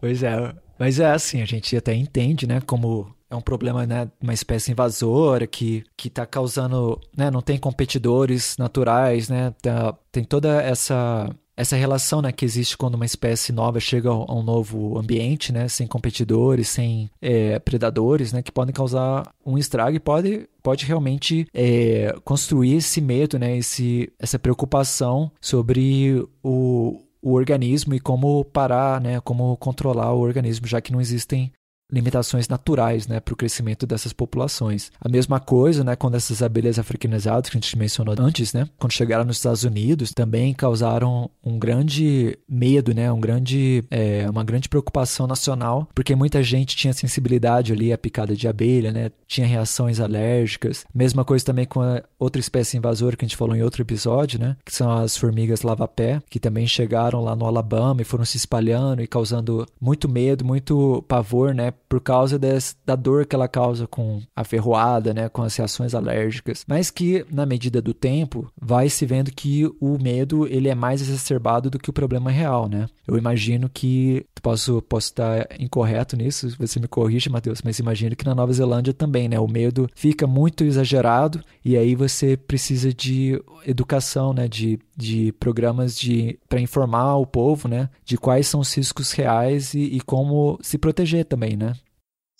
Pois é, mas é assim, a gente até entende, né, como é um problema, né, uma espécie invasora que que tá causando, né, não tem competidores naturais, né, tá, tem toda essa essa relação né, que existe quando uma espécie nova chega a um novo ambiente, né, sem competidores, sem é, predadores, né, que podem causar um estrago e pode, pode realmente é, construir esse medo, né, esse, essa preocupação sobre o, o organismo e como parar, né, como controlar o organismo, já que não existem limitações naturais né, para o crescimento dessas populações. A mesma coisa né, quando essas abelhas africanizadas que a gente mencionou antes, né, quando chegaram nos Estados Unidos, também causaram um grande medo, né, um grande, é, uma grande preocupação nacional, porque muita gente tinha sensibilidade ali à picada de abelha, né, tinha reações alérgicas. Mesma coisa também com outra espécie invasora que a gente falou em outro episódio, né, que são as formigas lava-pé, que também chegaram lá no Alabama e foram se espalhando e causando muito medo, muito pavor, né, por causa da dor que ela causa com a ferroada, né, com as reações alérgicas, mas que na medida do tempo vai se vendo que o medo ele é mais exacerbado do que o problema real, né? Eu imagino que posso posso estar incorreto nisso, você me corrige, Matheus, mas imagino que na Nova Zelândia também, né, o medo fica muito exagerado e aí você precisa de educação, né, de, de programas de para informar o povo, né, de quais são os riscos reais e, e como se proteger também, né?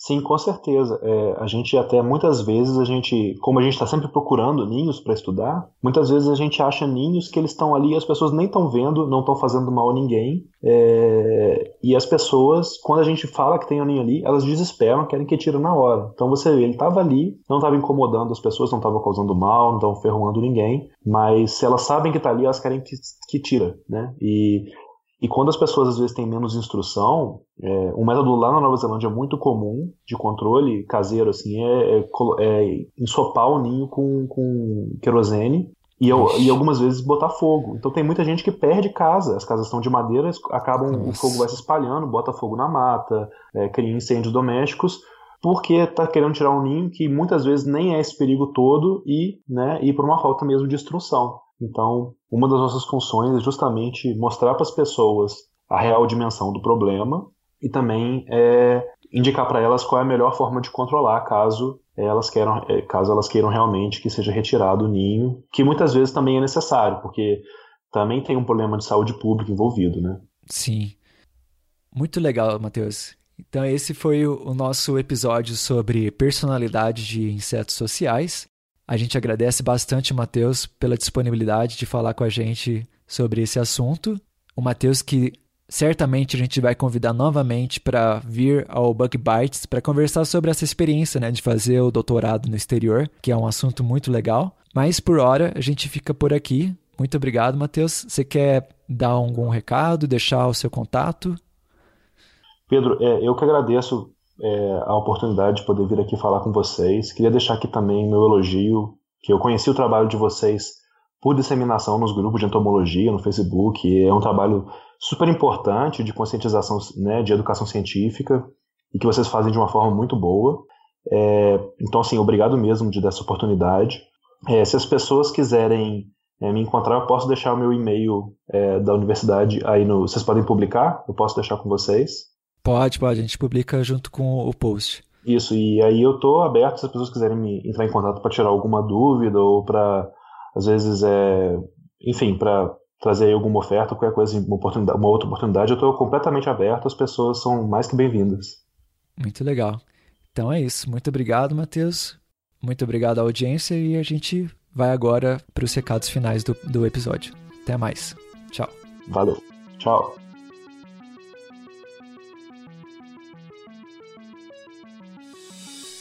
Sim, com certeza. É, a gente até muitas vezes a gente, como a gente está sempre procurando ninhos para estudar, muitas vezes a gente acha ninhos que eles estão ali, as pessoas nem estão vendo, não estão fazendo mal a ninguém. É, e as pessoas, quando a gente fala que tem um ninho ali, elas desesperam, querem que tire na hora. Então você vê, ele estava ali, não estava incomodando as pessoas, não estava causando mal, não estava ferroando ninguém, mas se elas sabem que está ali, elas querem que, que tira, né? E e quando as pessoas às vezes têm menos instrução, é, um método lá na Nova Zelândia muito comum de controle caseiro assim é, é, é ensopar o ninho com, com querosene e, e, algumas vezes botar fogo. Então tem muita gente que perde casa. As casas estão de madeira, acabam Nossa. o fogo vai se espalhando, bota fogo na mata, é, cria incêndios domésticos porque está querendo tirar um ninho que muitas vezes nem é esse perigo todo e, né, ir por uma falta mesmo de instrução. Então, uma das nossas funções é justamente mostrar para as pessoas a real dimensão do problema e também é, indicar para elas qual é a melhor forma de controlar caso elas queiram, é, caso elas queiram realmente que seja retirado o ninho, que muitas vezes também é necessário, porque também tem um problema de saúde pública envolvido, né? Sim. Muito legal, Matheus. Então, esse foi o nosso episódio sobre personalidade de insetos sociais. A gente agradece bastante Matheus pela disponibilidade de falar com a gente sobre esse assunto. O Matheus que certamente a gente vai convidar novamente para vir ao Bug Bites para conversar sobre essa experiência né, de fazer o doutorado no exterior, que é um assunto muito legal. Mas por hora a gente fica por aqui. Muito obrigado, Matheus. Você quer dar algum recado, deixar o seu contato? Pedro, é, eu que agradeço é, a oportunidade de poder vir aqui falar com vocês. Queria deixar aqui também meu elogio, que eu conheci o trabalho de vocês por disseminação nos grupos de entomologia no Facebook. É um trabalho super importante de conscientização, né, de educação científica e que vocês fazem de uma forma muito boa. É, então, assim, obrigado mesmo de dessa oportunidade. É, se as pessoas quiserem é, me encontrar, eu posso deixar o meu e-mail é, da universidade aí no. Vocês podem publicar? Eu posso deixar com vocês. Pode, pode. A gente publica junto com o post. Isso, e aí eu tô aberto se as pessoas quiserem me entrar em contato para tirar alguma dúvida ou para, às vezes, é, enfim, para trazer alguma oferta, qualquer coisa, uma, oportunidade, uma outra oportunidade, eu estou completamente aberto, as pessoas são mais que bem-vindas. Muito legal. Então é isso. Muito obrigado, Matheus. Muito obrigado à audiência e a gente vai agora para os recados finais do, do episódio. Até mais. Tchau. Valeu. Tchau.